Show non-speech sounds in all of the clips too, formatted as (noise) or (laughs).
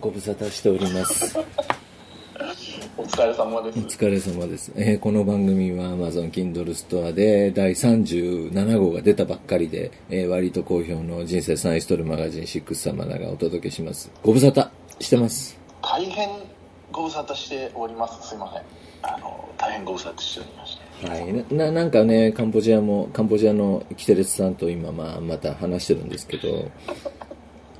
ご無沙汰しております。お疲れ様です。お疲れ様です。えーこの番組は Amazon Kindle Store で第37号が出たばっかりで、えー割と好評の人生サインストールマガジン6様だがお届けします。ご無沙汰してます。大変ご無沙汰しております。すいません。あの、大変ご無沙汰しておりまして。はい。な、ななんかね、カンボジアも、カンボジアのキテレツさんと今、まあ、また話してるんですけど、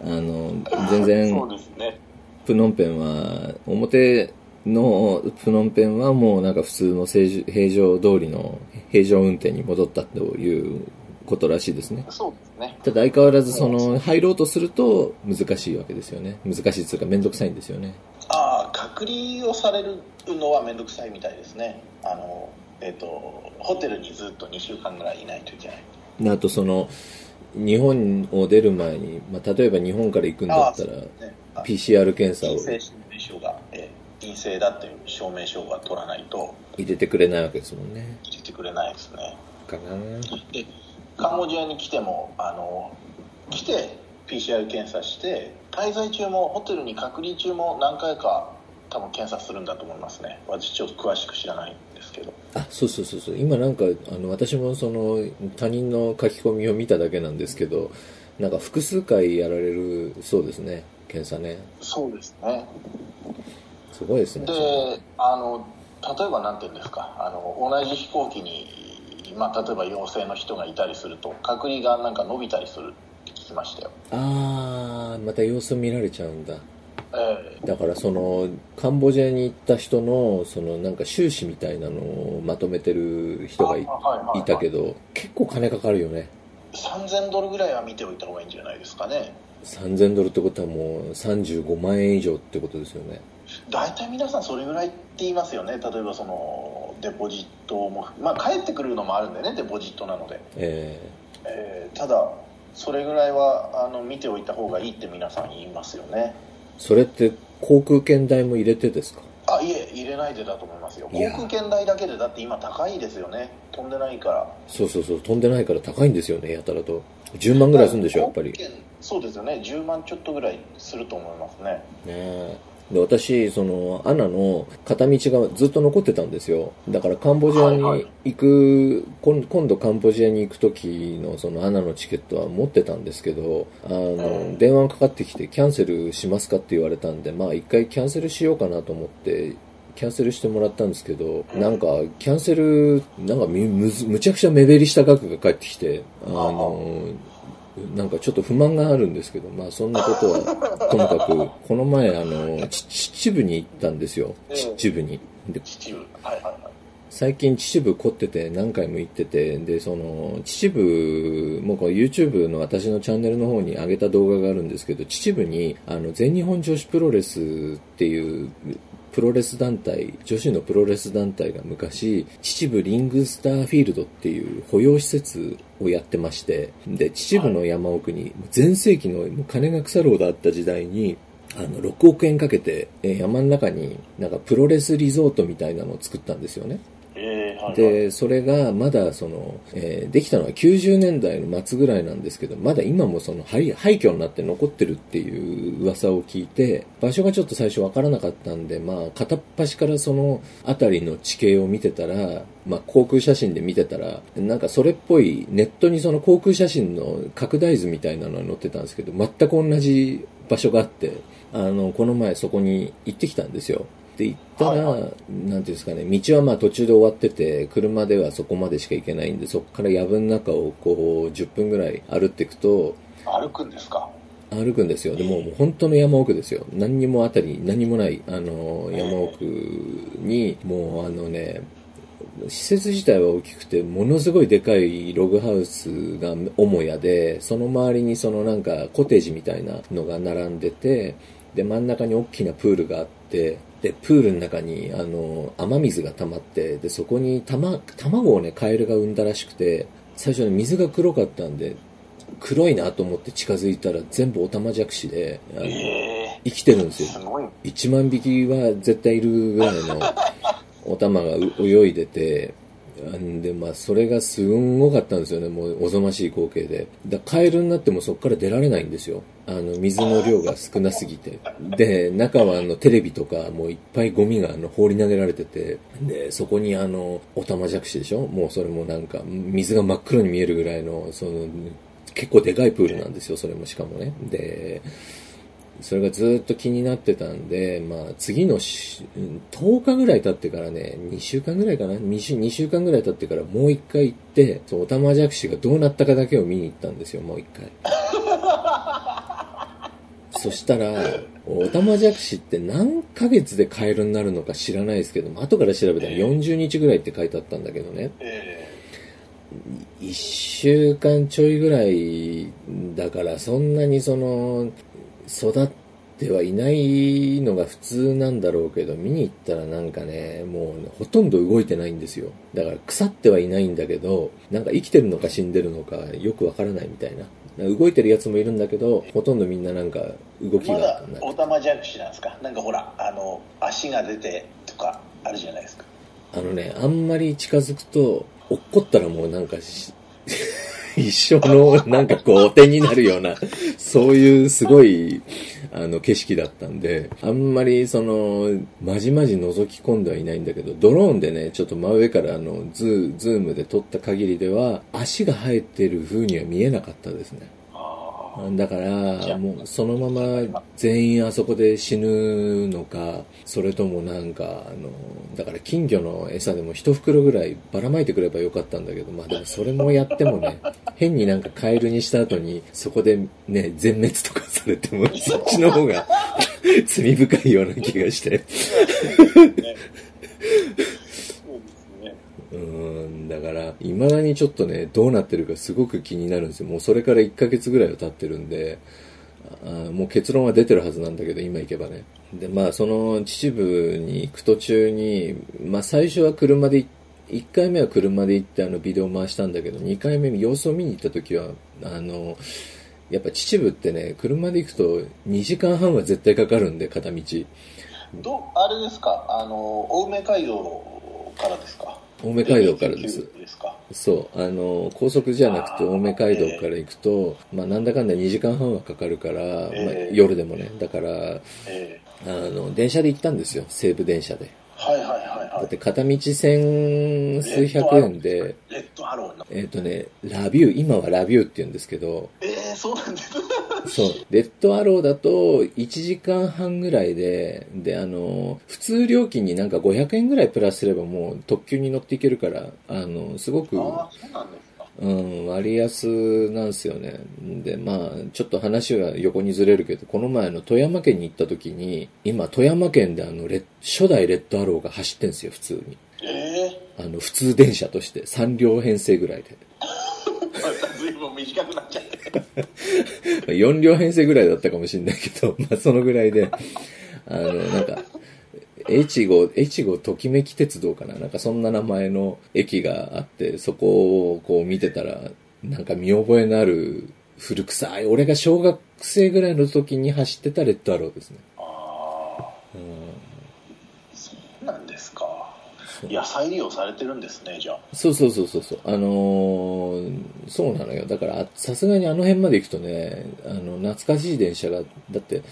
あの、全然、そうですね。プノンペンは、表のプノンペンはもうなんか普通の正常平常通りの平常運転に戻ったということらしいですね。そうですね。ただ相変わらずその入ろうとすると難しいわけですよね。難しいっていうかめんどくさいんですよね。ああ、隔離をされるのはめんどくさいみたいですね。あの、えっ、と、ホテルにずっと2週間ぐらいいないといけない。あとその日本を出る前に、まあ、例えば日本から行くんだったらねあ PCR 検査を陰性証明書が、えー陰性だっていう証明書が取らないと入れてくれないわけですもんね。入れてくれないですね。かなでカンボジアに来てもあの来て PCR 検査して滞在中もホテルに隔離中も何回か多分検査するんだと思いますね。私ちょっと詳しく知らないんですけど。あそうそうそうそう。今なんかあの私もその他人の書き込みを見ただけなんですけどなんか複数回やられるそうですね検査ね。そうですね。すごいですね。であの例えば何て言うんですか。あの同じ飛行機に、まあ、例えば陽性の人がいたりすると隔離がなんか伸びたりするって聞きましたよ。ああまた様子見られちゃうんだ。ええだからそのカンボジアに行った人のそのなんか収支みたいなのをまとめてる人がいあはいはいたけど結構金かかるよね。3000ドルぐらいは見ておいた方がいいんじゃないですかね。3000ドルってことはもう35万円以上ってことですよね。大体皆さんそれぐらいって言いますよね。例えばそのデポジットもまあ帰ってくるのもあるんでねデポジットなので、ええ。ーただそれぐらいはあの見ておいた方がいいって皆さん言いますよね。ーそれって航空券代も入れてですか？あいえ入れないでだと思いますよ。航空券代だけでだって今高いですよね。飛んでないから。そうそうそう飛んでないから高いんですよねやたらと。10万ぐらいするんでしょやっぱり。そうですよね。10万ちょっとぐらいすると思いますねえで私そのアナの片道がずっと残ってたんですよ。だからカンボジアはいはい。に行く、今今度カンボジアに行く時のそのアナのチケットは持ってたんですけどあの、うん。電話がかかってきてキャンセルしますかって言われたんでまあ一回キャンセルしようかなと思ってキャンセルしてもらったんですけど、なんか、キャンセル、なんかむ、むちゃくちゃ目減りした額が返ってきて、あの、なんかちょっと不満があるんですけど、まあそんなことは、(laughs) ともかく、この前、あの、ち秩父に行ったんですよ。ええ秩父に。で、秩父はいはいはい最近秩父凝ってて何回も行ってて、で、その、秩父、もうこれ YouTube の私のチャンネルの方に上げた動画があるんですけど、秩父に、あの、全日本女子プロレスっていう、プロレス団体、女子のプロレス団体が昔、秩父リングスターフィールドっていう保養施設をやってまして、で、秩父の山奥に、全盛期の金が腐るほどあった時代に、あの、6億円かけて、山の中に、なんかプロレスリゾートみたいなのを作ったんですよね。はいで、それがまだその、えーできたのは90年代の末ぐらいなんですけど、まだ今もその廃廃墟になって残ってるっていう噂を聞いて、場所がちょっと最初わからなかったんで、まあ、片っ端からその辺りの地形を見てたら、まあ、航空写真で見てたら、なんかそれっぽい、ネットにその航空写真の拡大図みたいなのが載ってたんですけど、全く同じ場所があって、あの、この前そこに行ってきたんですよ。で行ったら、はいなんていうんですかね、道はまあ途中で終わってて、車ではそこまでしか行けないんで、そこから藪の中をこう、10分ぐらい歩っていくと、歩くんですか？歩くんですよ。でもう本当の山奥ですよ。何にもあたり、何もない、あの、山奥に、もうあのね、施設自体は大きくて、ものすごいでかいログハウスが母屋で、その周りにそのなんかコテージみたいなのが並んでて、で、真ん中に大きなプールがあって、で、プールの中に、あの、雨水が溜まって、で、そこにたま、卵をね、カエルが産んだらしくて、最初ね、水が黒かったんで、黒いなと思って近づいたら全部オタマジャクシで、あのえ生きてるんですよ。ーすごい1万匹は絶対いるぐらいの (laughs) お玉がう泳いでて、んで、まあ、それがすんごかったんですよね。もう、おぞましい光景で。だカエルになってもそこから出られないんですよ。あの、水の量が少なすぎて。で、中はあの、テレビとか、もういっぱいゴミがあの、放り投げられてて、で、そこにあの、オタマジャクシでしょもうそれもなんか、水が真っ黒に見えるぐらいの、その、結構でかいプールなんですよ、それもしかもね。で、それがずっと気になってたんで、まあ、次のし10日ぐらい経ってからね、2週間ぐらいかな？2, 週、2週間ぐらい経ってからもう一回行って、そう、オタマジャクシがどうなったかだけを見に行ったんですよ、もう一回。(laughs) そしたら、オタマジャクシって何ヶ月でカエルになるのか知らないですけども、後から調べたら40日ぐらいって書いてあったんだけどね。え一週間ちょいぐらいだからそんなにその育ってはいないのが普通なんだろうけど見に行ったらなんかねもうねほとんど動いてないんですよ。だから腐ってはいないんだけどなんか生きてるのか死んでるのかよくわからないみたいな。動いてるやつもいるんだけどほとんどみんななんか動きまがだオタマジャクシなんですか？なんかほらあの足が出てとかあるじゃないですか。あのねあんまり近づくと落っこったらもうなんかし一生のなんかこうお手になるようなそういうすごいあの景色だったんであんまりそのまじまじ覗き込んではいないんだけどドローンでねちょっと真上からあのズーズームで撮った限りでは足が生えてる風には見えなかったですね。だから、もうそのまま全員あそこで死ぬのか、それともなんか、あの、だから金魚の餌でも一袋ぐらいばらまいてくればよかったんだけど、まあでも (laughs) それもやってもね、変になんかカエルにした後に、そこでね、全滅とかされても、そっちの方が (laughs) 罪深いような気がして。(laughs) そうですねうーん、だから、未だにちょっとね、どうなってるかすごく気になるんですよ。もうそれから1ヶ月ぐらいは経ってるんで、あもう結論は出てるはずなんだけど、今行けばね。で、まあ、その秩父に行く途中に、まあ、最初は車で行1回目は車で行ってあのビデオ回したんだけど、2回目様子を見に行った時は、あの、やっぱ秩父ってね、車で行くと2時間半は絶対かかるんで、片道。どあれですか？あの青梅街道からですか？青梅街道からです。LA99 ですか？そう、あの、高速じゃなくて青梅街道から行くと、まあなんだかんだ2時間半はかかるから、まあええ夜でもね、だから、ええ。あの、電車で行ったんですよ、西武電車で。はいはいはいはい。だって片道千数百円で、レッドアローのえっ、とね、ラビュー、今はラビューって言うんですけど、ええそうなんですそう、レッドアローだと1時間半ぐらいで、で、あの、普通料金になんか500円ぐらいプラスすればもう特急に乗っていけるから、あの、すごく、うなん割安なんですよね。で、まあ、ちょっと話は横にずれるけど、この前あの富山県に行った時に、今富山県であのレッ、初代レッドアローが走ってんですよ、普通に。ええあの、普通電車として、3両編成ぐらいで。4両編成ぐらいだったかもしれないけど、(laughs) まあ、そのぐらいで、あの、なんか、越後、越後ときめき鉄道かな。なんかそんな名前の駅があって、そこをこう見てたら、なんか見覚えのある古臭い、俺が小学生ぐらいの時に走ってたレッドアローですね。ああうん。そうなんですか野菜利用されてるんですねじゃあ。そうそうそうそうそう。あのーそうなのよ。だから、あさすがにあの辺まで行くとね、あの、懐かしい電車が、だって、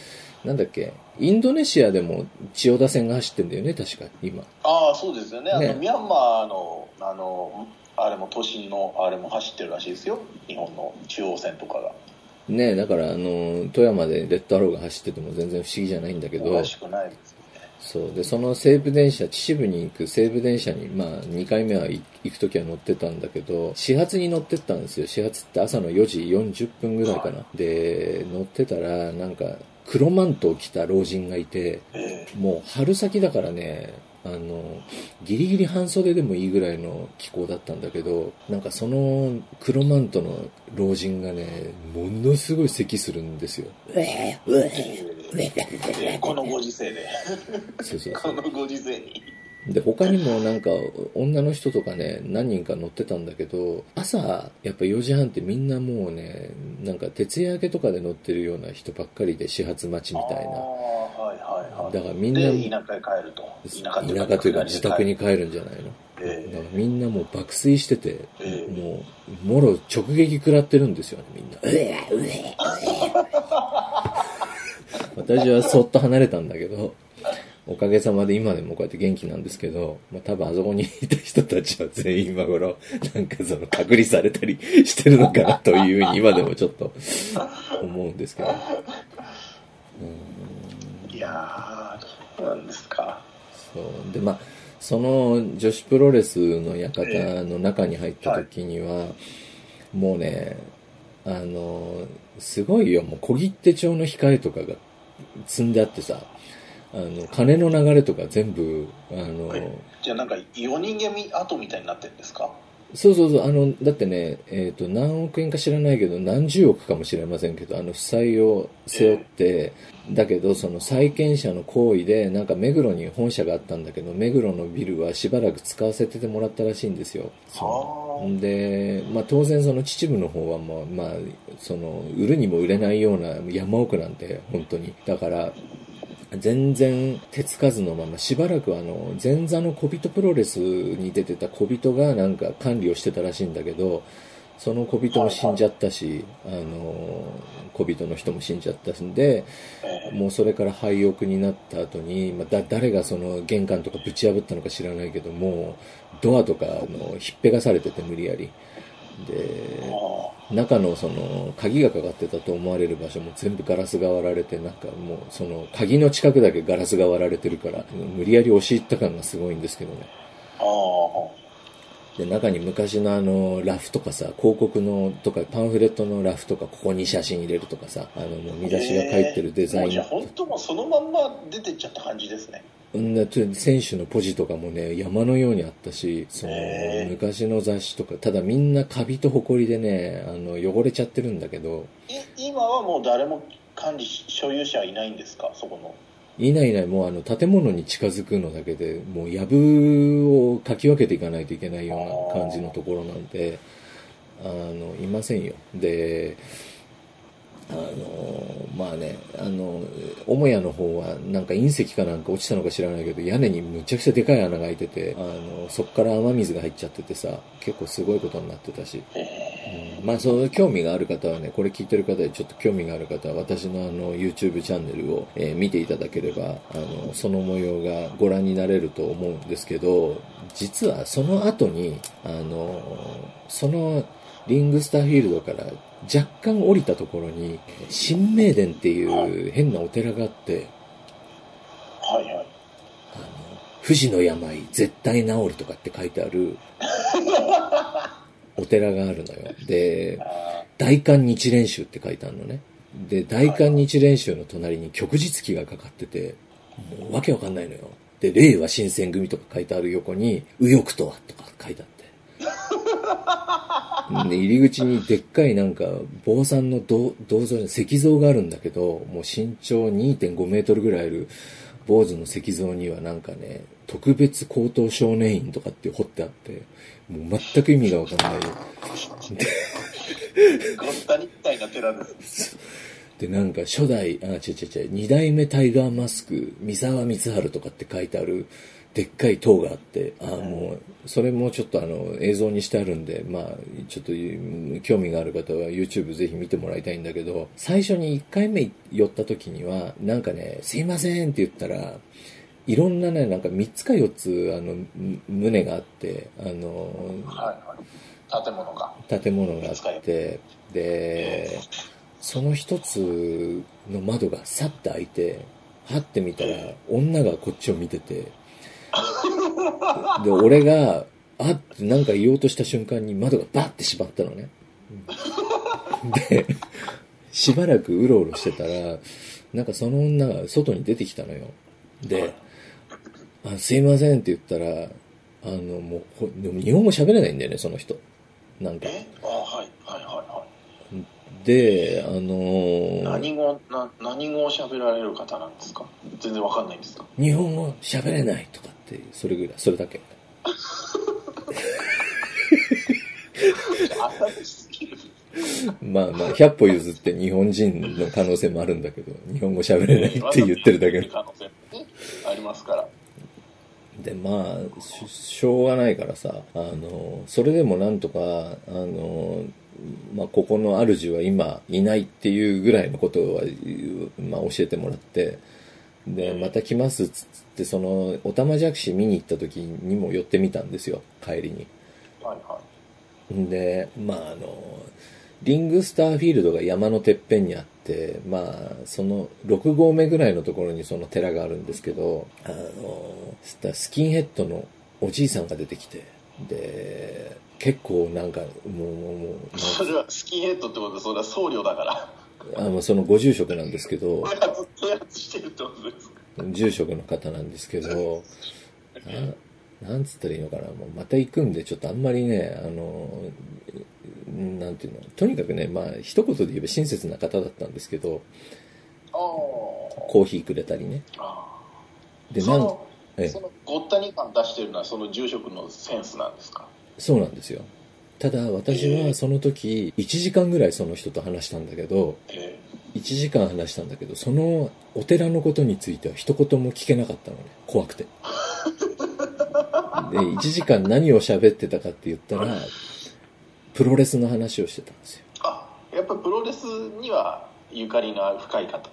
なんだっけ、インドネシアでも千代田線が走ってんだよね、確か、今。ああそうですよね。あのね。ミャンマーのあのあれも都心のあれも走ってるらしいですよ。日本の中央線とかが。ねだから、あの、富山でレッドアローが走ってても全然不思議じゃないんだけど。おか、しくないですそう。で、その西武電車、秩父に行く西武電車に、まあ、2回目は行行くときは乗ってたんだけど、始発に乗ってったんですよ。始発って朝の4時40分ぐらいかな。で、乗ってたら、なんか、黒マントを着た老人がいて、えもう春先だからね、あの、ギリギリ半袖でもいいぐらいの気候だったんだけど、なんかその黒マントの老人がね、ものすごい咳するんですよ。ええこのご時世で。そうそう。そこのご時世に。う。で、他にもなんか女の人とかね、何人か乗ってたんだけど、朝、やっぱ4時半ってみんなもうね、なんか徹夜明けとかで乗ってるような人ばっかりで始発待ちみたいな。ああはいはいはい。だからみんなで田舎へ帰ると。田舎というか田舎というか自宅に帰るんじゃないの？えだからみんなもう爆睡してて、ええ。もう、もろ直撃食らってるんですよね、みんな。うえうえ私はそっと離れたんだけど、おかげさまで今でもこうやって元気なんですけど、まあ多分あそこにいた人たちは全員今頃、なんかその隔離されたりしてるのかなというふうに今でもちょっと思うんですけど。えいやー、そうなんですか。そうでまあその女子プロレスの館の中に入った時には、もうねあのすごいよもう小切手帳の控えとかが積んであってさあの金の流れとか全部あの、じゃあなんか4人組後みたいになってるんですか？そうそうそうあのだってね、えー、と何億円か知らないけど何十億かもしれませんけどあの負債を背負って、だけどその債権者の行為でなんか目黒に本社があったんだけど目黒のビルはしばらく使わせてもらったらしいんですよ。はあ。で、まあ、当然その秩父の方はもう、まあ、その売るにも売れないような山奥なんで本当に。だから全然手つかずのまましばらくあの前座の小人プロレスに出てた小人がなんか管理をしてたらしいんだけどその小人も死んじゃったし、あの小人の人も死んじゃったんでもうそれから廃屋になった後に、ま、だ誰がその玄関とかぶち破ったのか知らないけどもドアとかあのひっぺがされてて無理やり。で中のその鍵がかかってたと思われる場所も全部ガラスが割られてなんかもうその鍵の近くだけガラスが割られてるから無理やり押し入った感がすごいんですけどね。ああで中に昔のあのラフとかさ広告のとかパンフレットのラフとかここに写真入れるとかさあのもう見出しが書いてるデザイン。じゃあ本当もうそのまんま出てっちゃった感じですね。うんなと選手のポジとかもね山のようにあったしその昔の雑誌とかただみんなカビとホコリでねあの汚れちゃってるんだけど。い今はもう誰も管理し所有者はいないんですか？そこのいないいないもうあの建物に近づくのだけでもう藪をかき分けていかないといけないような感じのところなんであのいませんよ。であのまあねあの母屋の方はなんか隕石かなんか落ちたのか知らないけど屋根にむちゃくちゃでかい穴が開いててあのそっから雨水が入っちゃっててさ結構すごいことになってたし。うん。まあ、その興味がある方はね、これ聞いてる方でちょっと興味がある方は、私のあの、YouTube チャンネルを、えー見ていただければ、あの、その模様がご覧になれると思うんですけど、実はその後に、あの、その、リングスターフィールドから若干降りたところに、新名殿っていう変なお寺があって、はいはい。あの、富士の病絶対治るとかって書いてある、(laughs) お寺があるのよ。で、あ大韓日蓮宗って書いてあるのね。で、大韓日蓮宗の隣に旭日旗がかかってて、もうわけわかんないのよ。で、令和新選組とか書いてある横に、右翼とはとか書いてあって。(laughs) で、入り口にでっかいなんか、坊さんの銅銅像、石像があるんだけど、もう身長2.5メートルぐらいある坊主の石像にはなんかね、特別高等少年院とかって彫ってあって、もう全く意味がわかんない。ーごったにみたいな寺ですで、なんか初代、あ、違う違う違う、二代目タイガーマスク、三沢光晴とかって書いてある、でっかい塔があって、あ、もう、それもちょっとあの、映像にしてあるんで、まあ、ちょっと興味がある方は YouTube ぜひ見てもらいたいんだけど、最初に一回目寄った時には、なんかね、すいませんって言ったら、いろんなね、なんか3つか4つ、あの、む胸があって、あの、はいはい建物が建物があって、で、その一つの窓がさっと開いて、はって見たら、女がこっちを見てて、で、俺が、あってなんか言おうとした瞬間に窓がバッて閉まったのね。で、しばらくうろうろしてたら、なんかその女が外に出てきたのよ。で、あすいませんって言ったら、あの、もうこ、でも日本語喋れないんだよね、その人。なんか。え？あはいはいはいはで、あのいー何語な何語を喋られる方なんですか？全然わかんないんですか？日本語喋れないとかって、それぐらい、それだけ。ま (laughs) あまあ、100歩譲って日本人の可能性もあるんだけど、日本語喋れないって言ってるだけ可能性。ありますからでまあししょうがないからさあのそれでもなんとかあのまあ、ここの主は今いないっていうぐらいのことは、まあ、教えてもらってでまた来ますっつってそのオタマジャクシ見に行った時にも寄ってみたんですよ帰りに。はいはでまああのリングスターフィールドが山のてっぺんにあってまあその6合目ぐらいのところにその寺があるんですけどあのスキンヘッドのおじいさんが出てきてで結構なんかもうもうもうい。それはスキンヘッドってことで、それは僧侶だから。あのそのご住職なんですけど。(laughs) 住職の方なんですけど (laughs) ななんつったらいいのかなもうまた行くんでちょっとあんまりねあのなんていうのとにかくねまあ一言で言えば親切な方だったんですけど。コーヒーくれたりね。あでなんそそのごったに感出してるのはその住職のセンスなんですか？そうなんですよ。ただ私はその時1時間ぐらいその人と話したんだけどえ1時間話したんだけどそのお寺のことについては一言も聞けなかったのね。怖くてで1時間何を喋ってたかって言ったらプロレスの話をしてたんですよ。あやっぱりプロレスにはゆかりのある深い方。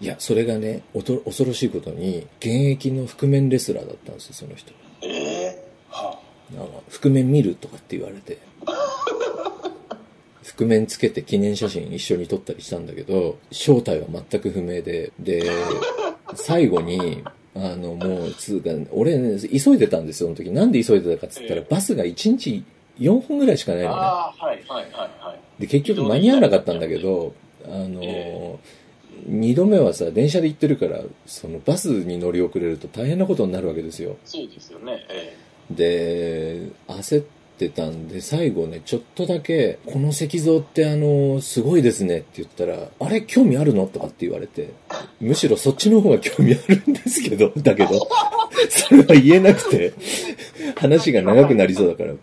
いやそれがねおと恐ろしいことに現役の覆面レスラーだったんですよその人。ええはあ。の覆面見るとかって言われて。(laughs) 覆面つけて記念写真一緒に撮ったりしたんだけど正体は全く不明で。で最後にあのもうつうか俺ね急いでたんですよその時。なんで急いでたかっつったらええ。バスが1日4本ぐらいしかないのね。ああはいはいはいはい。で結局間に合わなかったんだけどあのえ2度目はさ電車で行ってるからそのバスに乗り遅れると大変なことになるわけですよ。そうですよねえで焦ってたんで最後ねちょっとだけ「この石像ってあのすごいですね」って言ったら「あれ興味あるの?」とかって言われてむしろそっちの方が興味あるんですけどだけどそれは言えなくて話が長くなりそうだから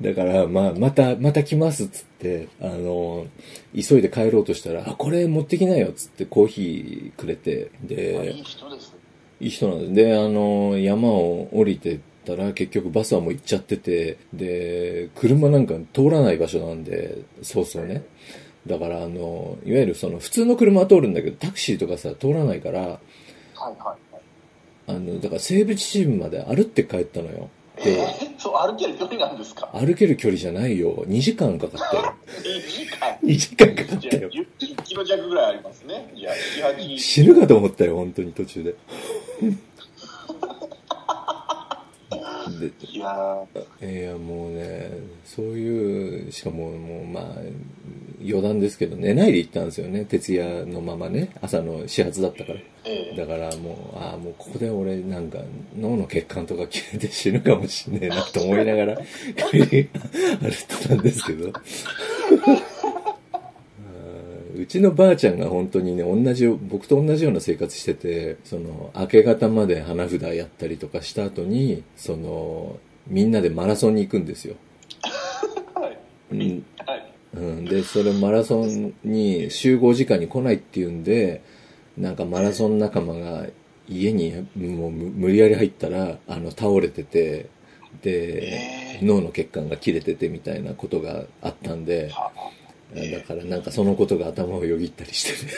だから、まあ、また、また来ますっつって、あの、急いで帰ろうとしたら、あ、これ持ってきなよっつってコーヒーくれて、えまあいでい、人ですねいい人なんです。で、あの、山を降りてったら、結局バスはもう行っちゃってて、で、車なんか通らない場所なんで、そうそうね。だから、あの、いわゆるその、普通の車は通るんだけど、タクシーとかさ、通らないから、はいはいはいあの、だから西部秩父まで歩って帰ったのよ。で、えー、そう歩ける距離なんですか？歩ける距離じゃないよ。2時間かかったよ。2時間？(laughs) 2時間かかったよ。10キロ弱ぐらいありますねじゃあ78死ぬかと思ったよ、本当に途中で。でいやーいや、もうね、そういう、しかも、もう、まあ、余談ですけど、寝ないで行ったんですよね、徹夜のままね、朝の始発だったから。ええだからもう、ああ、もうここで俺なんか脳の血管とか切れて死ぬかもしんねえなと思いながら帰り歩いてたんですけど。うちのばあちゃんが本当にね、同じ、僕と同じような生活してて、その、明け方まで花札やったりとかした後に、その、みんなでマラソンに行くんですよ。はい。うん。はい。うん、で、それマラソンに集合時間に来ないっていうんで、なんかマラソン仲間が家にもう無無理やり入ったら、あの、倒れてて、で、え脳の血管が切れててみたいなことがあったんで、はだからなんかそのことが頭をよぎったりしてね、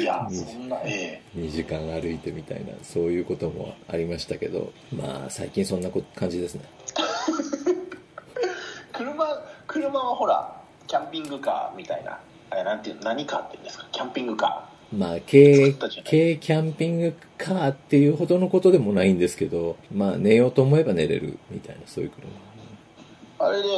いや (laughs) そんなえ2時間歩いてみたいな、そういうこともありましたけど、まあ最近そんなこ感じですね。え (laughs) 車車はほらキャンピングカーみたいなあれなんていう何カーって言うんですか？キャンピングカまあ、軽軽キャンピングカーっていうほどのことでもないんですけど、まあ、寝ようと思えば寝れるみたいな、そういう車。ーあれで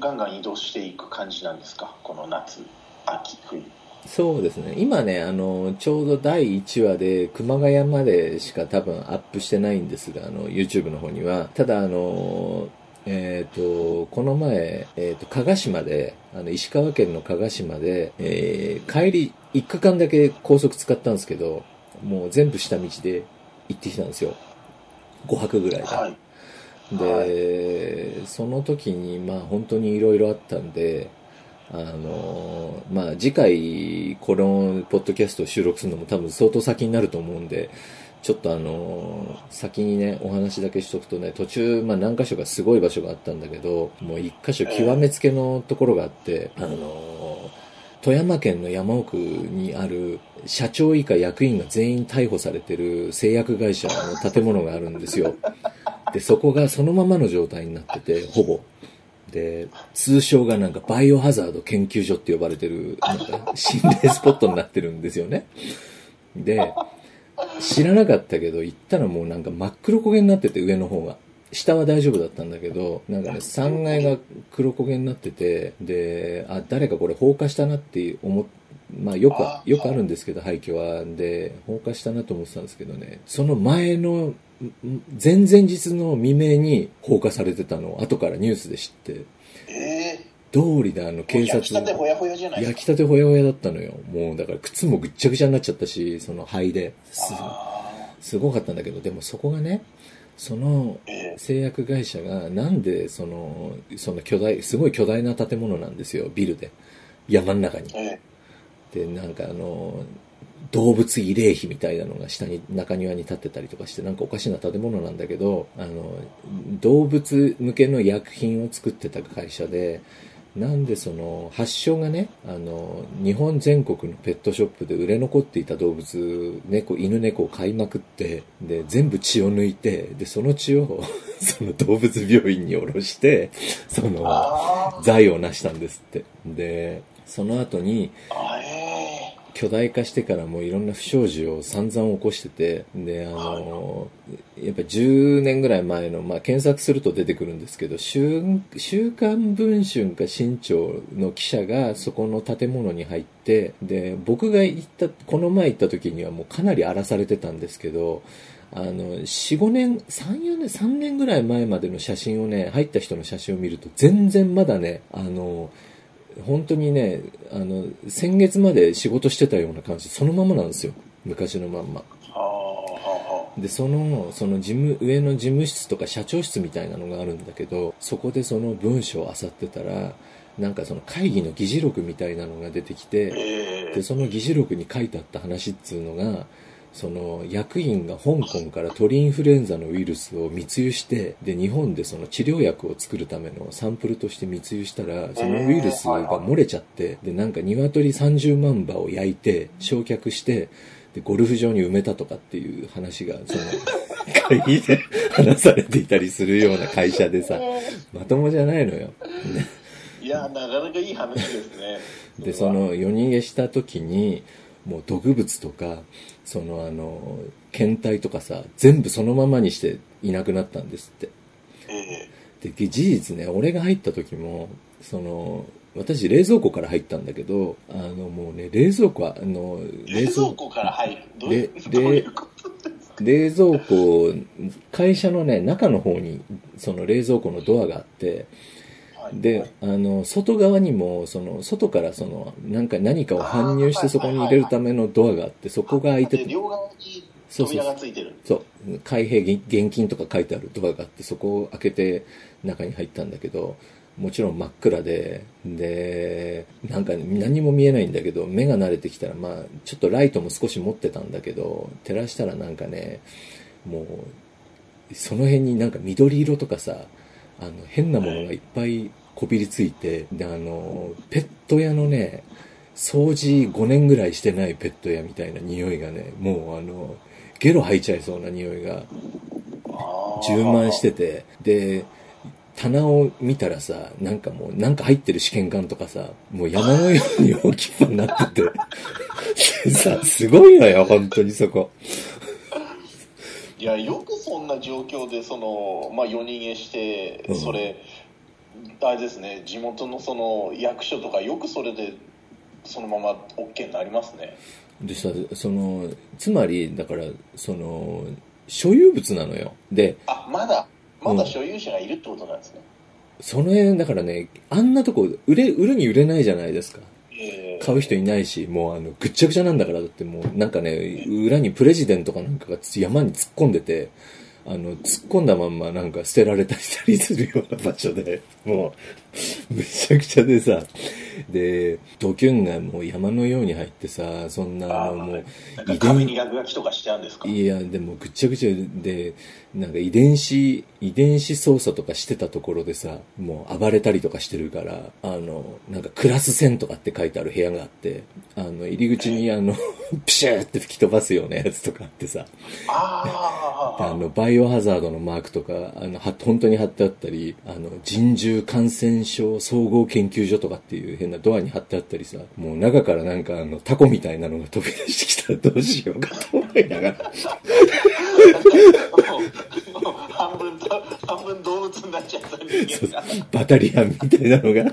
ガンガン移動していく感じなんですか？この夏秋冬そうですね。今ね、あの、ちょうど第1話で熊谷までしか多分アップしてないんですが、あの、YouTube の方には。ただ、あの、えっ、と、この前、えっ、と、加賀島で、あの、石川県の加賀島で、えー帰り、1区間だけ高速使ったんですけど、もう全部下道で行ってきたんですよ。5泊ぐらいで。はいで、その時に、まあ本当にいろいろあったんで、あの、まあ次回このポッドキャストを収録するのも多分相当先になると思うんで、ちょっとあのー先にね、お話だけしとくとね、途中、まあ何箇所かすごい場所があったんだけど、もう一箇所極めつけのところがあって、あのー富山県の山奥にある社長以下役員が全員逮捕されてる製薬会社の建物があるんですよ。で、そこがそのままの状態になってて、ほぼ。で、通称がなんかバイオハザード研究所って呼ばれてる、なんか心霊スポットになってるんですよね。で、知らなかったけど、行ったらもうなんか真っ黒焦げになってて、上の方が。下は大丈夫だったんだけど、なんかね、3階が黒焦げになってて、で、あ、誰かこれ放火したなって思ってまあよくあ、よくあるんですけど、廃墟は。で、放火したなと思ってたんですけどね、その前の、ん前々日の未明に放火されてたのを後からニュースで知って、ええ通りであの警察焼きたてほやほやじゃない焼きたてほやほやだったのよ。もうだから靴もぐっちゃぐちゃになっちゃったし、その灰で。すすごかったんだけど、でもそこがね、その製薬会社がなんでその、その巨大、すごい巨大な建物なんですよ、ビルで。山の中にえ。えで、なんかあの、動物慰霊碑みたいなのが下に、中庭に立ってたりとかして、なんかおかしな建物なんだけど、あの、動物向けの薬品を作ってた会社で、なんでその、発祥がね、あの、日本全国のペットショップで売れ残っていた動物、猫、犬猫を買いまくって、で、全部血を抜いて、で、その血を、(laughs) その動物病院に下ろして、その、あ財を成したんですって。で、その後に、巨大化してからもいろんな不祥事を散々起こしてて、で、あの、やっぱ10年ぐらい前の、まあ、検索すると出てくるんですけど、週、週刊文春か新潮の記者がそこの建物に入って、で、僕が行った、この前行った時にはもうかなり荒らされてたんですけど、あの、4、5年、3、4年、3年ぐらい前までの写真をね、入った人の写真を見ると、全然まだね、あの、本当にね、あの、先月まで仕事してたような感じ、そのままなんですよ。昔のまんま。で、その、その事務、上の事務室とか社長室みたいなのがあるんだけど、そこでその文章を漁ってたら、なんかその会議の議事録みたいなのが出てきあ、て、ええで、その議事録に書いてあった話っつうのが、その役員が香港から鳥インフルエンザのウイルスを密輸して、で、日本でその治療薬を作るためのサンプルとして密輸したら、そのウイルスが漏れちゃって、で、なんか鶏30万羽を焼いて、焼却して、で、ゴルフ場に埋めたとかっていう話が、その、(laughs) 会議で (laughs) 話されていたりするような会社でさ、まともじゃないのよ。いや、なかなかいい話ですね。で、その、夜逃げした時に、もう毒物とか、そのあの、検体とかさ、全部そのままにしていなくなったんですって。ええで、事実ね、俺が入った時も、その、私冷蔵庫から入ったんだけど、あの、もうね、冷蔵庫は、あの、冷蔵庫から入る？どういうこと？冷蔵庫、会社のね、中の方に、その冷蔵庫のドアがあって、はいで、あの、外側にも、その、外からその、なんか何かを搬入してそこに入れるためのドアがあって、そこが開いてて、で両側にそうそう。扉がついてる。そう、開閉現現金とか書いてあるドアがあって、そこを開けて中に入ったんだけど、もちろん真っ暗で、で、なんか何も見えないんだけど、目が慣れてきたら、まあ、ちょっとライトも少し持ってたんだけど、照らしたらなんかね、もう、その辺になんか緑色とかさ、あの、変なものがいっぱいこびりついて、で、あの、ペット屋のね、掃除5年ぐらいしてないペット屋みたいな匂いがね、もうあの、ゲロ吐いちゃいそうな匂いが充満してて、で、棚を見たらさ、なんかもう、なんか入ってる試験管とかさ、もう山のように大きくなってて、で (laughs) さ、すごいのよ、本当にそこ。いや、よくそんな状況で、その、まあ、夜逃げしてうん、それ、あれですね、地元のその役所とか、よくそれで、そのまま OK になりますね。でさ、その、つまり、だから、その、所有物なのよ。で、あ、まだ、まだ所有者がいるってことなんですね。その辺、だからね、あんなとこ、売れ、売るに売れないじゃないですか。えー買う人いないし、もうあの、ぐっちゃぐちゃなんだから、だってもう、なんかね、裏にプレジデントかなんかが山に突っ込んでて、あの、突っ込んだまんまなんか捨てられたりするような場所で、も (laughs) めちゃくちゃでさ、で、ドキュンがもう山のように入ってさ、そんな、もう、遺伝に落書きとかしてあるんですか？いや、でもぐっちゃぐちゃで、なんか遺伝子、遺伝子操作とかしてたところでさ、もう暴れたりとかしてるから、あの、なんかクラス線とかって書いてある部屋があって、あの、入り口にあの、(laughs) プシューって吹き飛ばすようなやつとかあってさ、ああの、バイオハザードのマークとか、あの、は、本当に貼ってあったり、あの、人獣感染症総合研究所とかっていう変なドアに貼ってあったりさ、もう中からなんかあの、タコみたいなのが飛び出してきたらどうしようかと思いながら。半分と、半分動物になっちゃった人間が。バタリアンみたいなのが。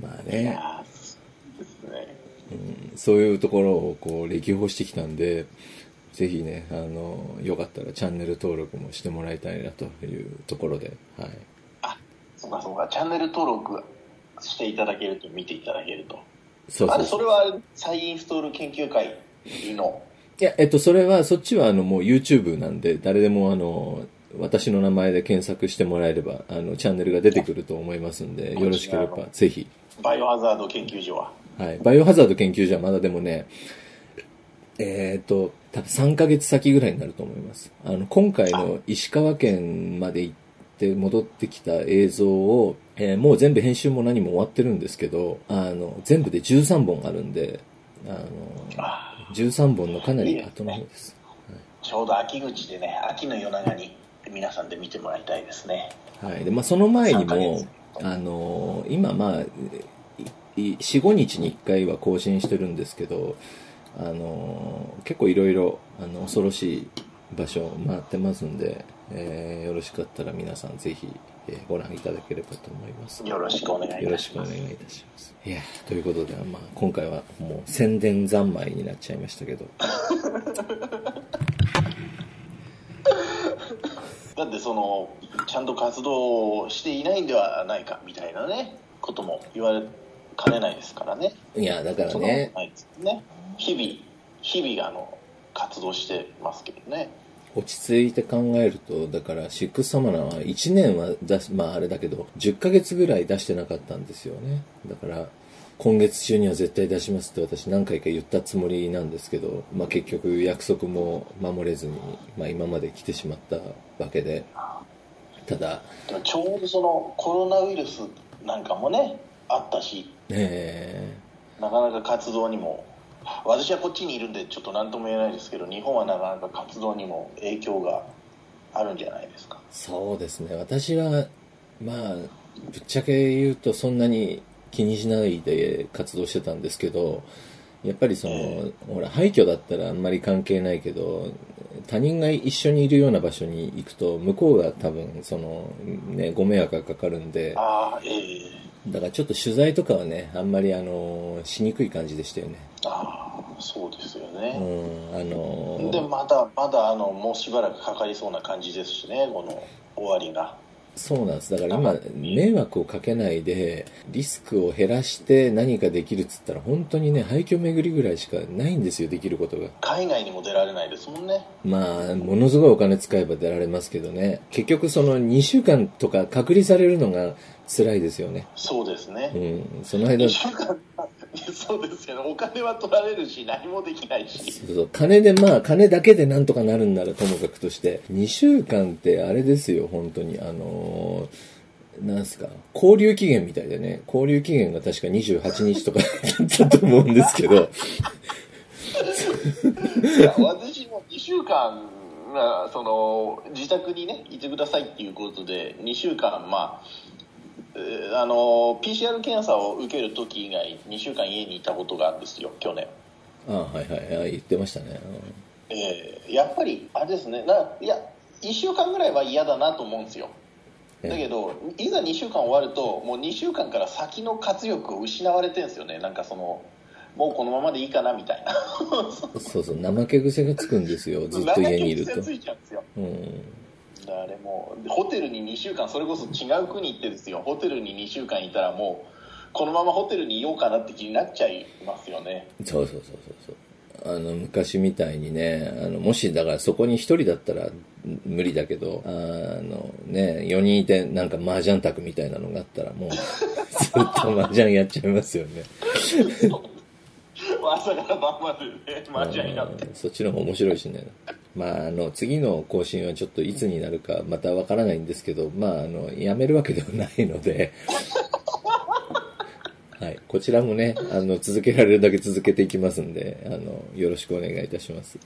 まあね。うん、そういうところをこう歴訪してきたんで、ぜひね、あの、よかったらチャンネル登録もしてもらいたいなというところで、はい。あ、そうかそうか、チャンネル登録していただけると、見ていただけると。そうそうあれ、それは再インストール研究会の？いや、えっと、それは、そっちはあの、もう YouTube なんで、誰でもあの、私の名前で検索してもらえれば、あの、チャンネルが出てくると思いますんで、よろしければ、ぜひ。バイオハザード研究所ははい。バイオハザード研究所はまだでもね、えー、っと、多分3ヶ月先ぐらいになると思います。あの、今回の石川県まで行って戻ってきた映像を、えー、もう全部編集も何も終わってるんですけど、あの、全部で13本あるんで、あの、13本のかなり後の方です。いいですねちょうど秋口でね、秋の夜長に皆さんで見てもらいたいですね。はい。で、まあ、その前にも、あの、今、まあ、4、5日に1回は更新してるんですけど、あの、結構いろいろ、あの、恐ろしい場所を回ってますんで、えー、よろしかったら皆さんぜひ、えー、ご覧いただければと思います。よろしくお願いいたします。よろしくお願いいたします。いや、ということで、まあ、今回はもう宣伝三昧になっちゃいましたけど。だってその、ちゃんと活動していないんではないかみたいなね、ことも言われかねないですからね。いや、だからね。ね日々、日々あの、活動してますけどね。落ち着いて考えると、だから、シックスサマナーは1年は出し、まああれだけど、10ヶ月ぐらい出してなかったんですよね。だから、今月中には絶対出しますって私何回か言ったつもりなんですけど、まあ結局約束も守れずに、まあ今まで来てしまったわけで、ただ。ちょうどそのコロナウイルスなんかもね、あったし、えなかなか活動にも私はこっちにいるんでちょっと何とも言えないですけど日本はなかなか活動にも影響があるんじゃないですか？そうですね。私はまあぶっちゃけ言うとそんなに気にしないで活動してたんですけどやっぱりその、えー、ほら廃墟だったらあんまり関係ないけど他人が一緒にいるような場所に行くと向こうが多分そのねご迷惑がかかるんでえーだからちょっと取材とかはね、あんまりあの、しにくい感じでしたよね。ああ、そうですよね。うん、あので、まだ、まだあの、もうしばらくかかりそうな感じですしね、この終わりが。そうなんです。だから今、迷惑をかけないで、リスクを減らして何かできるっつったら、本当にね、廃墟巡りぐらいしかないんですよ、できることが。海外にも出られないですもんね。まあ、ものすごいお金使えば出られますけどね。結局その2週間とか隔離されるのが辛いですよね。そうですね。うん。その間。2週間 (laughs) そうですよね。お金は取られるし、何もできないし。そうそう。金で、まあ、金だけでなんとかなるんならともかくとして、2週間ってあれですよ、本当に。あのー、なんすか、交流期限みたいでね、交流期限が確か28日とかだったと思うんですけど。いや、私も2週間、まあ、その、自宅にね、いてくださいっていうことで、2週間、まあ、あの PCR 検査を受ける時以外2週間家にいたことがあるんですよ去年。ああはいはい。言ってましたね、うん、えー、やっぱりあれですね。ないや1週間ぐらいは嫌だなと思うんですよ。だけどいざ2週間終わるともう2週間から先の活力を失われてるんですよね。なんかそのもうこのままでいいかなみたいな。そうそう。怠け癖がつくんですよ。ずっと家にいると。(laughs) 怠け癖ついちゃうんですよ、うんあれもホテルに2週間それこそ違う国行ってですよ。ホテルに2週間いたらもうこのままホテルにいようかなって気になっちゃいますよね。そうそうそうそうそう。あの、昔みたいにね、あの、もし、だからそこに一人だったら無理だけど、あの、ね、4人いてなんか麻雀卓みたいなのがあったらもう、ずっと麻雀やっちゃいますよね。(laughs) 朝から晩までね、麻雀やって。うんそっちの方が面白いしね。まあ、あの、次の更新はちょっといつになるかまたわからないんですけど、まあ、あの、やめるわけではないので、(laughs) はい。こちらもね、あの、続けられるだけ続けていきますんで、あの、よろしく。お願いいたします。